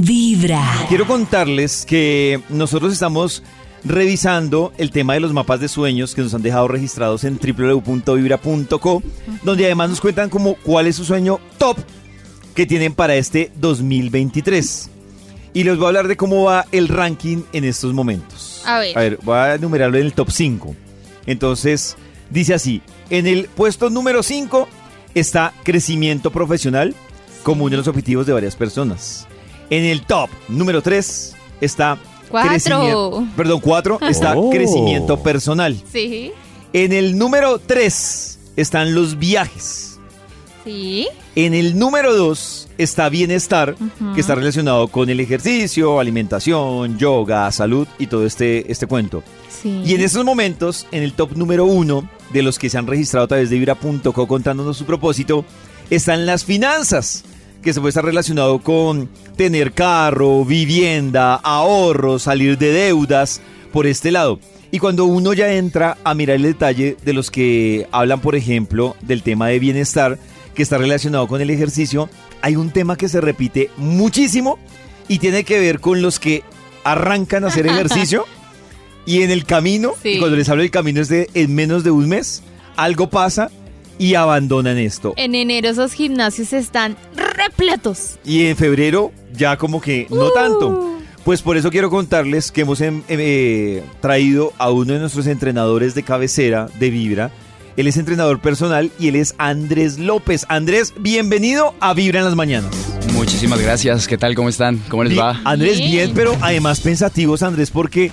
Vibra. Quiero contarles que nosotros estamos revisando el tema de los mapas de sueños que nos han dejado registrados en www.vibra.co, donde además nos cuentan como cuál es su sueño top que tienen para este 2023. Y les voy a hablar de cómo va el ranking en estos momentos. A ver. A ver, voy a enumerarlo en el top 5. Entonces, dice así, en el puesto número 5 está crecimiento profesional como uno de los objetivos de varias personas. En el top número 3 está Cuatro. crecimiento, perdón, 4 está Oh. crecimiento personal. Sí. En el número 3 están los viajes. Sí. En el número 2 está bienestar, que está relacionado con el ejercicio, alimentación, yoga, salud y todo este, este cuento. Sí. Y en estos momentos, en el top número uno de los que se han registrado a través de Vibra.co contándonos su propósito, están las finanzas, que se puede estar relacionado con tener carro, vivienda, ahorros, salir de deudas, por este lado. Y cuando uno ya entra a mirar el detalle de los que hablan, por ejemplo, del tema de bienestar, que está relacionado con el ejercicio, hay un tema que se repite muchísimo y tiene que ver con los que arrancan a hacer ejercicio y en el camino, Sí. y cuando les hablo del camino es de en menos de un mes, algo pasa y abandonan esto. En enero esos gimnasios están repletos. Y en febrero ya como que no Uh. tanto. Pues por eso quiero contarles que hemos em, em, eh, traído a uno de nuestros entrenadores de cabecera de Vibra. Él es entrenador personal y él es Andrés López. Andrés, bienvenido a Vibra en las mañanas. Muchísimas gracias. ¿Qué tal? ¿Cómo están? ¿Cómo les Bien, va? Andrés, Bien. bien, pero además pensativos, Andrés, porque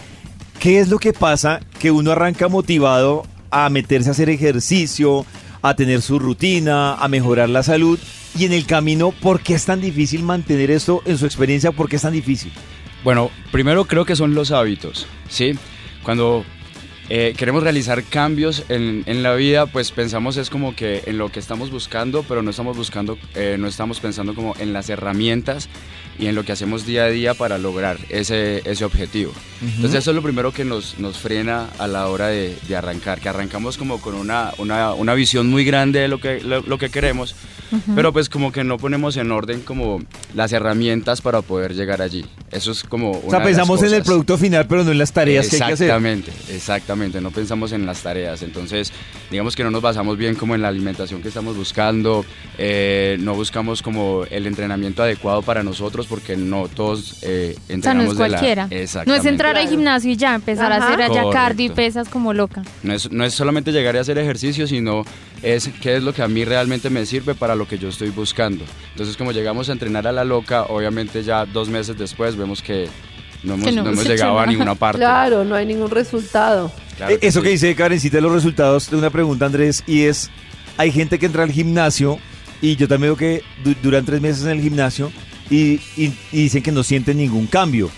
¿qué es lo que pasa? Que uno arranca motivado a meterse a hacer ejercicio, a tener su rutina, a mejorar la salud. Y en el camino, ¿por qué es tan difícil mantener esto en su experiencia? ¿Por qué es tan difícil? Bueno, primero creo que son los hábitos, ¿sí? Cuando eh, queremos realizar cambios en, en la vida, pues pensamos es como que en lo que estamos buscando, pero no estamos buscando, eh, no estamos pensando como en las herramientas y en lo que hacemos día a día para lograr ese, ese objetivo. Entonces eso es lo primero que nos, nos frena a la hora de, de arrancar, que arrancamos como con una, una, una visión muy grande de lo que, lo, lo que queremos, pero pues como que no ponemos en orden como las herramientas para poder llegar allí. Eso es como... o sea, pensamos en el producto final, pero no en las tareas que hay que hacer. Exactamente, exactamente, no pensamos en las tareas, entonces digamos que no nos basamos bien como en la alimentación que estamos buscando, eh, no buscamos como el entrenamiento adecuado para nosotros porque no todos eh, O sea, no entrenamos es de la- cualquiera. No es entrar al gimnasio y ya empezar a hacer allá cardio y pesas como loca. No es, no es solamente llegar y hacer ejercicio, sino es qué es lo que a mí realmente me sirve para lo que yo estoy buscando. Entonces, como llegamos a entrenar a la loca, obviamente ya dos meses después vemos que no hemos, Que no no hemos hemos hecho llegado a ninguna parte. Claro, no hay ningún resultado. Claro Eh, Eso sí. que dice Karencita de los resultados de una pregunta, Andrés, y es, hay gente que entra al gimnasio, y yo también veo que du- duran tres meses en el gimnasio, y, y- y dicen que no sienten ningún cambio.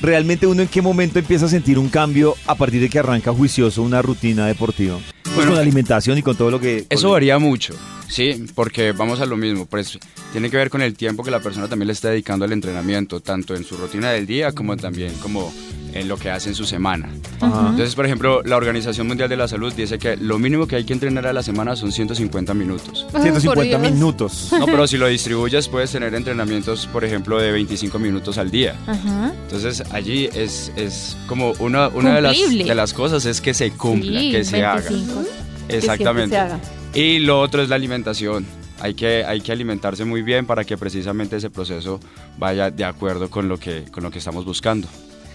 ¿Realmente uno en qué momento empieza a sentir un cambio a partir de que arranca juicioso una rutina deportiva? Pues Bueno, con la alimentación y con todo lo que... Eso varía mucho, sí, porque vamos a lo mismo, pues tiene que ver con el tiempo que la persona también le está dedicando al entrenamiento, tanto en su rutina del día como también como en lo que hace en su semana. Ajá. Entonces, por ejemplo, la Organización Mundial de la Salud dice que lo mínimo que hay que entrenar a la semana son 150 minutos. Por 150 Dios. minutos. No, pero si lo distribuyes puedes tener entrenamientos, por ejemplo, de 25 minutos al día. Ajá. Entonces allí es, es como una, una de, las, de las cosas es que se cumpla, Sí, que se haga. 25. Exactamente. Que se Y lo otro es la alimentación. Hay que, hay que alimentarse muy bien para que precisamente ese proceso vaya de acuerdo con lo que, con lo que estamos buscando.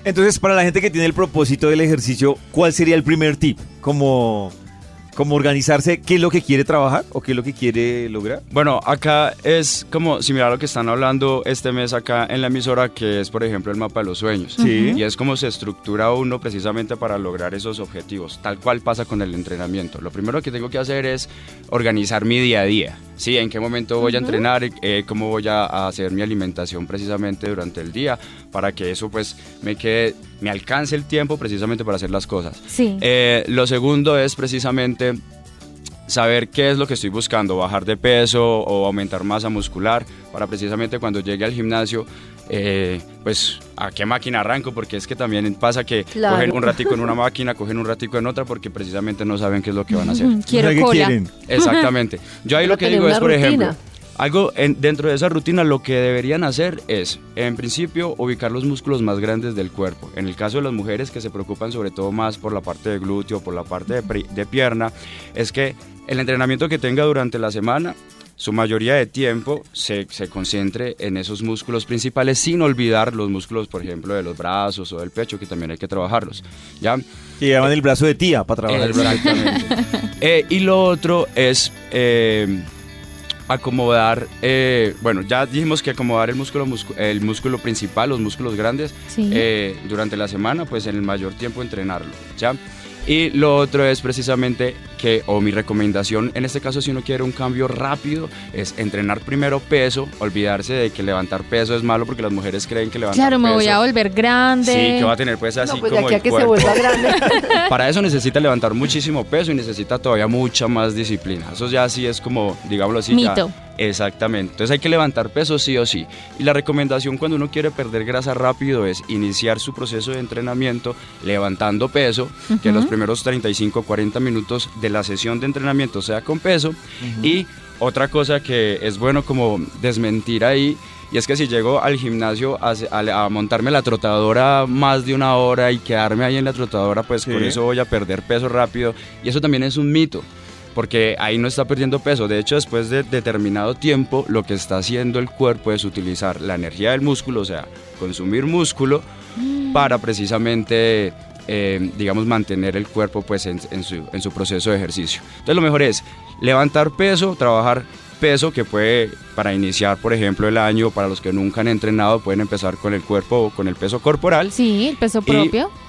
Entonces, para la gente que tiene el propósito del ejercicio, ¿cuál sería el primer tip? Como, como organizarse, ¿qué es lo que quiere trabajar o qué es lo que quiere lograr? Bueno, acá es como similar a lo que están hablando este mes acá en la emisora, que es por ejemplo el mapa de los sueños. Sí. Y es como se estructura uno precisamente para lograr esos objetivos, tal cual pasa con el entrenamiento. Lo primero que tengo que hacer es organizar mi día a día. Sí, en qué momento voy a entrenar, eh, cómo voy a a hacer mi alimentación precisamente durante el día, para que eso pues me quede, me alcance el tiempo precisamente para hacer las cosas. Sí. Eh, lo segundo es precisamente saber qué es lo que estoy buscando, bajar de peso o aumentar masa muscular, para precisamente cuando llegue al gimnasio, eh, pues a qué máquina arranco, porque es que también pasa que Claro. cogen un ratico en una máquina, cogen un ratico en otra, porque precisamente no saben qué es lo que van a hacer. Quiero O sea, ¿qué cola. quieren? Exactamente. Yo ahí lo que digo es, por ejemplo. Algo en- dentro de esa rutina lo que deberían hacer es, en principio, ubicar los músculos más grandes del cuerpo. En el caso de las mujeres que se preocupan sobre todo más por la parte de glúteo, por la parte de, pri- de pierna, es que el entrenamiento que tenga durante la semana, su mayoría de tiempo se, se concentre en esos músculos principales sin olvidar los músculos, por ejemplo, de los brazos o del pecho, que también hay que trabajarlos. ¿ya? Que llaman el brazo de tía para trabajar el brazo. Eh, y lo otro es eh, acomodar, eh, bueno, ya dijimos que acomodar el músculo, el músculo principal, los músculos grandes, Sí. eh, durante la semana, pues en el mayor tiempo entrenarlo, ¿ya? Y lo otro es precisamente que, o mi recomendación, en este caso si uno quiere un cambio rápido, es entrenar primero peso, olvidarse de que levantar peso es malo porque las mujeres creen que levantar Claro, me voy peso- a volver grande. Sí, que va a tener pues así no, pues como aquí a el que se cuerpo. vuelva grande. Para eso necesita levantar muchísimo peso y necesita todavía mucha más disciplina. Eso ya sí es como, digámoslo así. ya- Mito. Exactamente. Entonces hay que levantar peso sí o sí. Y la recomendación cuando uno quiere perder grasa rápido es iniciar su proceso de entrenamiento levantando peso, que los primeros 35 40 minutos de la sesión de entrenamiento sea con peso. Y otra cosa que es bueno como desmentir ahí y es que si llego al gimnasio a, a- a montarme la trotadora más de una hora y quedarme ahí en la trotadora, pues Sí. con eso voy a perder peso rápido. Y eso también es un mito, porque ahí no está perdiendo peso. De hecho, después de determinado tiempo, lo que está haciendo el cuerpo es utilizar la energía del músculo, o sea, consumir músculo, para precisamente, eh, digamos, mantener el cuerpo pues, en, en su, en su proceso de ejercicio. Entonces, lo mejor es levantar peso, trabajar peso que puede, para iniciar, por ejemplo, el año, para los que nunca han entrenado, pueden empezar con el cuerpo o con el peso corporal. Sí, el peso propio. Y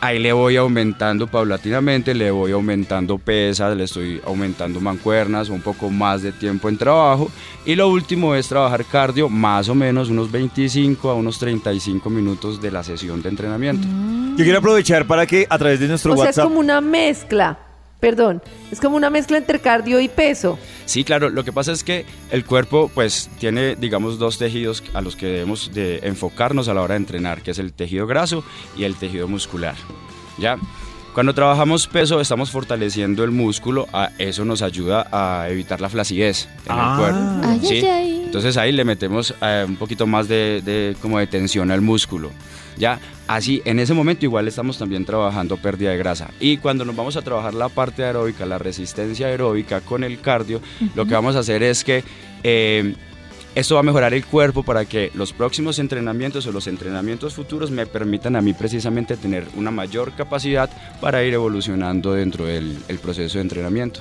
ahí le voy aumentando paulatinamente, le voy aumentando pesas, le estoy aumentando mancuernas, un poco más de tiempo en trabajo. Y lo último es trabajar cardio, más o menos unos 25 a unos 35 minutos de la sesión de entrenamiento. Yo quiero aprovechar para que a través de nuestro o sea, es WhatsApp. como una mezcla. Perdón, es como una mezcla entre cardio y peso. Sí, claro, lo que pasa es que el cuerpo pues tiene, digamos, dos tejidos a los que debemos de enfocarnos a la hora de entrenar, que es el tejido graso y el tejido muscular. ¿Ya? Cuando trabajamos peso estamos fortaleciendo el músculo, a eso nos ayuda a evitar la flacidez en Ah. el cuerpo. Ay, ¿sí? ay, ay. Entonces ahí le metemos eh, un poquito más de, de- como de tensión al músculo. Ya, así en ese momento igual estamos también trabajando pérdida de grasa. Y cuando nos vamos a trabajar la parte aeróbica, la resistencia aeróbica con el cardio, lo que vamos a hacer es que eh, esto va a mejorar el cuerpo para que los próximos entrenamientos o los entrenamientos futuros me permitan a mí precisamente tener una mayor capacidad para ir evolucionando dentro del el proceso de entrenamiento.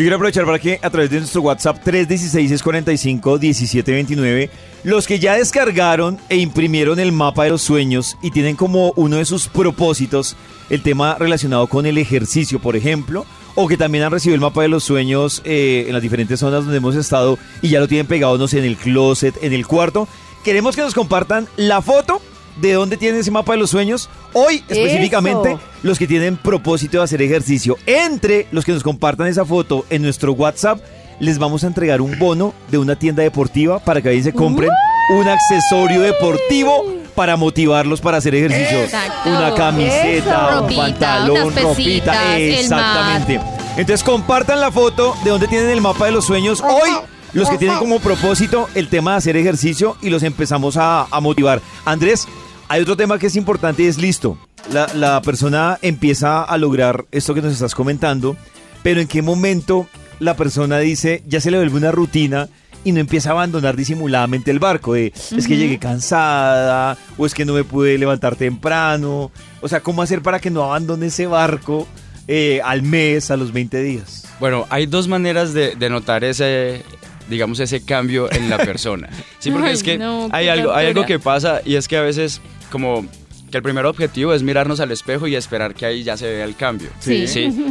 Yo quiero aprovechar para que a través de nuestro WhatsApp 316-645-1729, los que ya descargaron e imprimieron el mapa de los sueños y tienen como uno de sus propósitos el tema relacionado con el ejercicio, por ejemplo, o que también han recibido el mapa de los sueños eh, en las diferentes zonas donde hemos estado y ya lo tienen pegado, en el closet, en el cuarto, queremos que nos compartan la foto de dónde tienen ese mapa de los sueños. Hoy específicamente Eso. los que tienen propósito de hacer ejercicio. Entre los que nos compartan esa foto en nuestro WhatsApp, les vamos a entregar un bono de una tienda deportiva para que ahí se compren un accesorio deportivo para motivarlos para hacer ejercicio. Exacto. Una camiseta, Eso. un Ropita, pantalón, ropita. Exactamente. Entonces compartan la foto de donde tienen el mapa de los sueños. Hoy los que tienen como propósito el tema de hacer ejercicio y los empezamos a, a motivar. Andrés, hay otro tema que es importante y es listo. La, la persona empieza a lograr esto que nos estás comentando, pero ¿en qué momento la persona dice, ya se le vuelve una rutina y no empieza a abandonar disimuladamente el barco? De, es que llegué cansada o es que no me pude levantar temprano. O sea, ¿cómo hacer para que no abandone ese barco eh, al mes, a los 20 días? Bueno, hay dos maneras de, de notar ese, digamos, ese cambio en la persona. Sí, porque Ay, es que no, hay, algo, hay algo que pasa y es que a veces como que el primer objetivo es mirarnos al espejo y esperar que ahí ya se vea el cambio. Sí.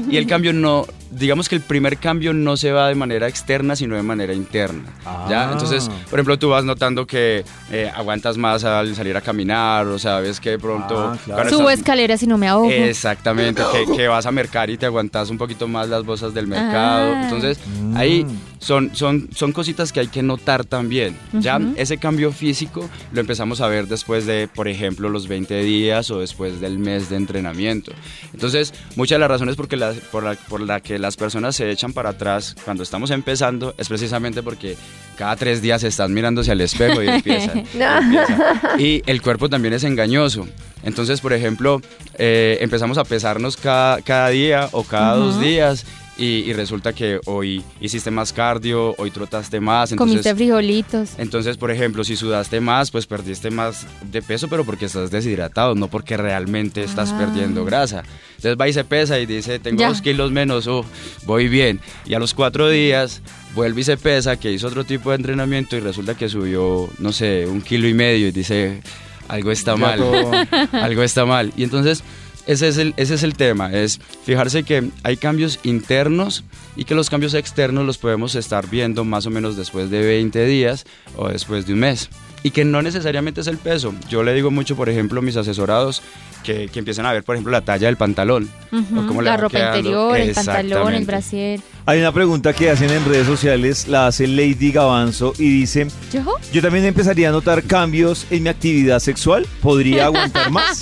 Y el cambio no, digamos que el primer cambio no se va de manera externa, sino de manera interna. ¿ya? Ah. Entonces, por ejemplo, tú vas notando que eh, aguantas más al salir a caminar, o sabes que de pronto... Ah, claro. Subo estás- escaleras y no me ahogo. Exactamente, que, que vas a mercar y te aguantas un poquito más las bolsas del mercado. Ah. Entonces, ahí son, son, son cositas que hay que notar también. Ya Ujú. ese cambio físico lo empezamos a ver después de, por ejemplo, los 20 días o después del mes de entrenamiento. Entonces, muchas de las razones porque la- por, la, por la que las personas se echan para atrás cuando estamos empezando es precisamente porque cada tres días están mirándose al espejo y empiezan. y empiezan. Y el cuerpo también es engañoso. Entonces, por ejemplo, eh, empezamos a pesarnos cada, cada día o cada dos días y, y resulta que hoy hiciste más cardio, hoy trotaste más. Entonces, Comiste frijolitos. entonces, por ejemplo, si sudaste más, pues perdiste más de peso, pero porque estás deshidratado, no porque realmente estás Ah. perdiendo grasa. Entonces va y se pesa y dice, tengo Ya. dos kilos menos, oh, voy bien. Y a los cuatro días vuelve y se pesa, que hizo otro tipo de entrenamiento y resulta que subió, no sé, un kilo y medio y dice, algo está mal, algo está mal. Y entonces... Ese es, el, ese es el tema, es fijarse que hay cambios internos y que los cambios externos los podemos estar viendo más o menos después de 20 días o después de un mes. Y que no necesariamente es el peso. Yo le digo mucho, por ejemplo, a mis asesorados que, que empiecen a ver, por ejemplo, la talla del pantalón. Ujú, o cómo la ropa quedando. interior, el pantalón, el brasier. Hay una pregunta que hacen en redes sociales, la hace Lady Gavanzo y dice, ¿Yo? yo también empezaría a notar cambios en mi actividad sexual, ¿podría aguantar más?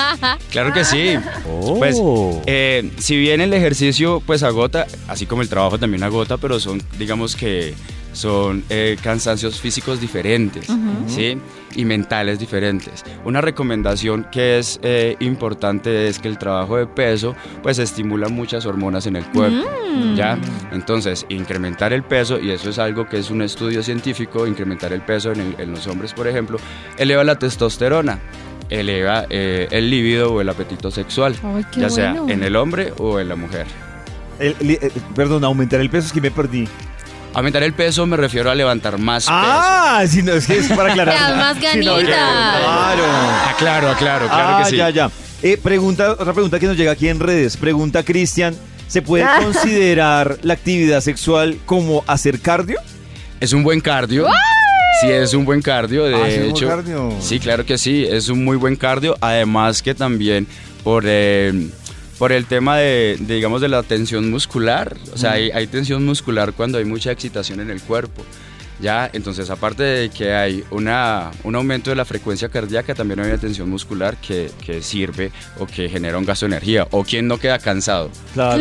Claro que sí. Pues, eh, si bien el ejercicio pues agota, así como el trabajo también agota, pero son, digamos que son eh, cansancios físicos diferentes, ¿sí? Y mentales diferentes. Una recomendación que es eh, importante es que el trabajo de peso pues estimula muchas hormonas en el cuerpo, ¿ya? Entonces, incrementar el peso, y eso es algo que es un estudio científico, incrementar el peso en, el- en los hombres, por ejemplo, eleva la testosterona eleva eh, el líbido o el apetito sexual, Ay, ya sea en el hombre o en la mujer. El- perdón, aumentar el peso es que me perdí. Aumentar el peso me refiero a levantar más Ah, sí, no, es que es para aclarar. Más Sí, no, ganitas. Claro. peso. Aclaro, aclaro, claro ah, que sí. ya, ya. Eh, pregunta, otra pregunta que nos llega aquí en redes. Pregunta Cristian, ¿se puede Ah. considerar la actividad sexual como hacer cardio? Es un buen cardio. Sí, es un buen cardio, de Ah, sí, es un buen hecho. cardio. Sí, claro que sí, es un muy buen cardio. Además que también por, eh, por el tema de, de, digamos, de la tensión muscular. O sea, hay, hay tensión muscular cuando hay mucha excitación en el cuerpo. Ya, entonces aparte de que hay una, un aumento de la frecuencia cardíaca, también hay una tensión muscular que, que sirve o que genera un gasto de energía. O quien no queda cansado. Claro.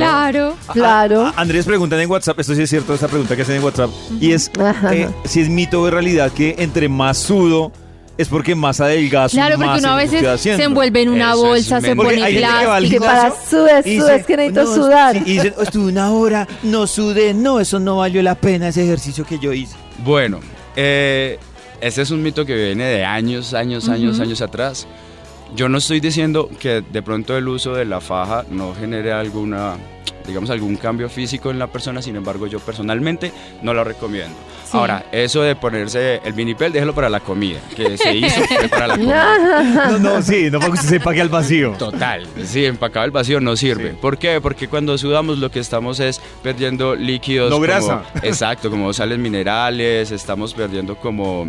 Claro. A- Andrés preguntan en WhatsApp, esto sí es cierto, esta pregunta que hacen en WhatsApp, y es eh, si es mito o realidad que entre más sudo es porque más adelgazo Claro, más porque uno a veces se envuelve en una Eso es bolsa, se pone hay plástico. Que para sudes, sudes, que necesito "No, sudar. sí", y dicen, "Oh, estuve una hora, no sudé, no, eso no valió la pena ese ejercicio que yo hice. Bueno, eh, ese es un mito que viene de años, años, años, años atrás. Yo no estoy diciendo que de pronto el uso de la faja no genere alguna, digamos, algún cambio físico en la persona, sin embargo, yo personalmente no lo recomiendo. Sí. Ahora, eso de ponerse el vinipel, déjelo para la comida, que se hizo para la comida. No, no, sí, no para que usted se pague al vacío. Total, sí, empacado el vacío no sirve. Sí. ¿Por qué? Porque cuando sudamos lo que estamos es perdiendo líquidos. No como- grasa. exacto, como sales minerales, estamos perdiendo como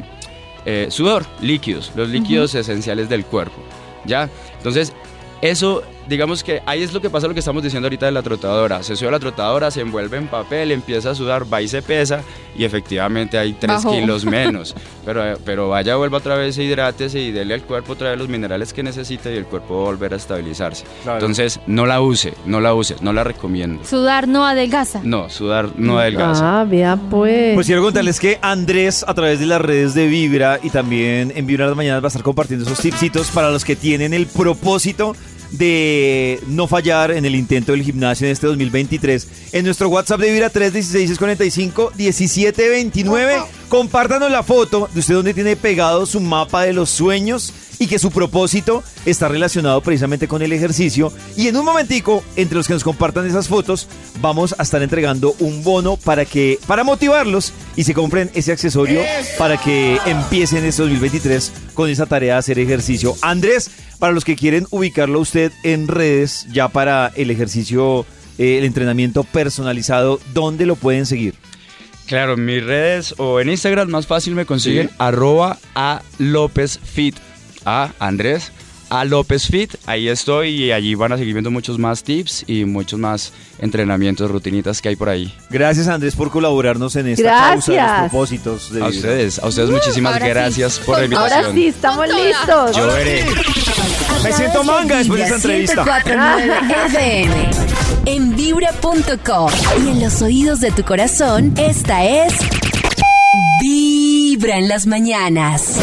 eh, sudor, líquidos, los líquidos esenciales del cuerpo. ¿Ya? Entonces, eso, digamos que ahí es lo que pasa lo que estamos diciendo ahorita de la trotadora. Se sube a la trotadora, se envuelve en papel, empieza a sudar, va y se pesa y efectivamente hay 3 Bajó. kilos menos. Pero, pero vaya, vuelva otra vez, hidrátese y dele al cuerpo otra vez los minerales que necesita y el cuerpo va a volver a estabilizarse. Claro. Entonces, no la use, no la uses, no la recomiendo. Sudar no adelgaza. No, sudar no adelgaza. Ah, vea pues. Pues quiero contarles que Andrés, a través de las redes de Vibra y también en Vibra las Mañanas, va a estar compartiendo esos tipsitos para los que tienen el propósito de no fallar en el intento del gimnasio en este 2023. En nuestro WhatsApp de Vibra 316-645-1729, compártanos la foto de usted donde tiene pegado su mapa de los sueños y que su propósito está relacionado precisamente con el ejercicio. Y en un momentico, entre los que nos compartan esas fotos, vamos a estar entregando un bono para que para motivarlos y se compren ese accesorio para que empiecen este 2023 con esa tarea de hacer ejercicio. Andrés, para los que quieren ubicarlo a usted en redes ya para el ejercicio, eh, el entrenamiento personalizado, ¿dónde lo pueden seguir? Claro, en mis redes o en Instagram más fácil me consiguen Sí. arroba a López Fit. A Andrés a López Fit. Ahí estoy y allí van a seguir viendo muchos más tips y muchos más entrenamientos, rutinitas que hay por ahí. Gracias Andrés por colaborarnos en esta Gracias. causa de los propósitos de A ustedes, a ustedes muchísimas ahora sí. gracias por la invitación. Ahora sí, estamos listos. Yo veré. Me siento manga después de esa entrevista. 104.9 FM. En vibra.com. Y en los oídos de tu corazón, esta es. Vibra en las mañanas.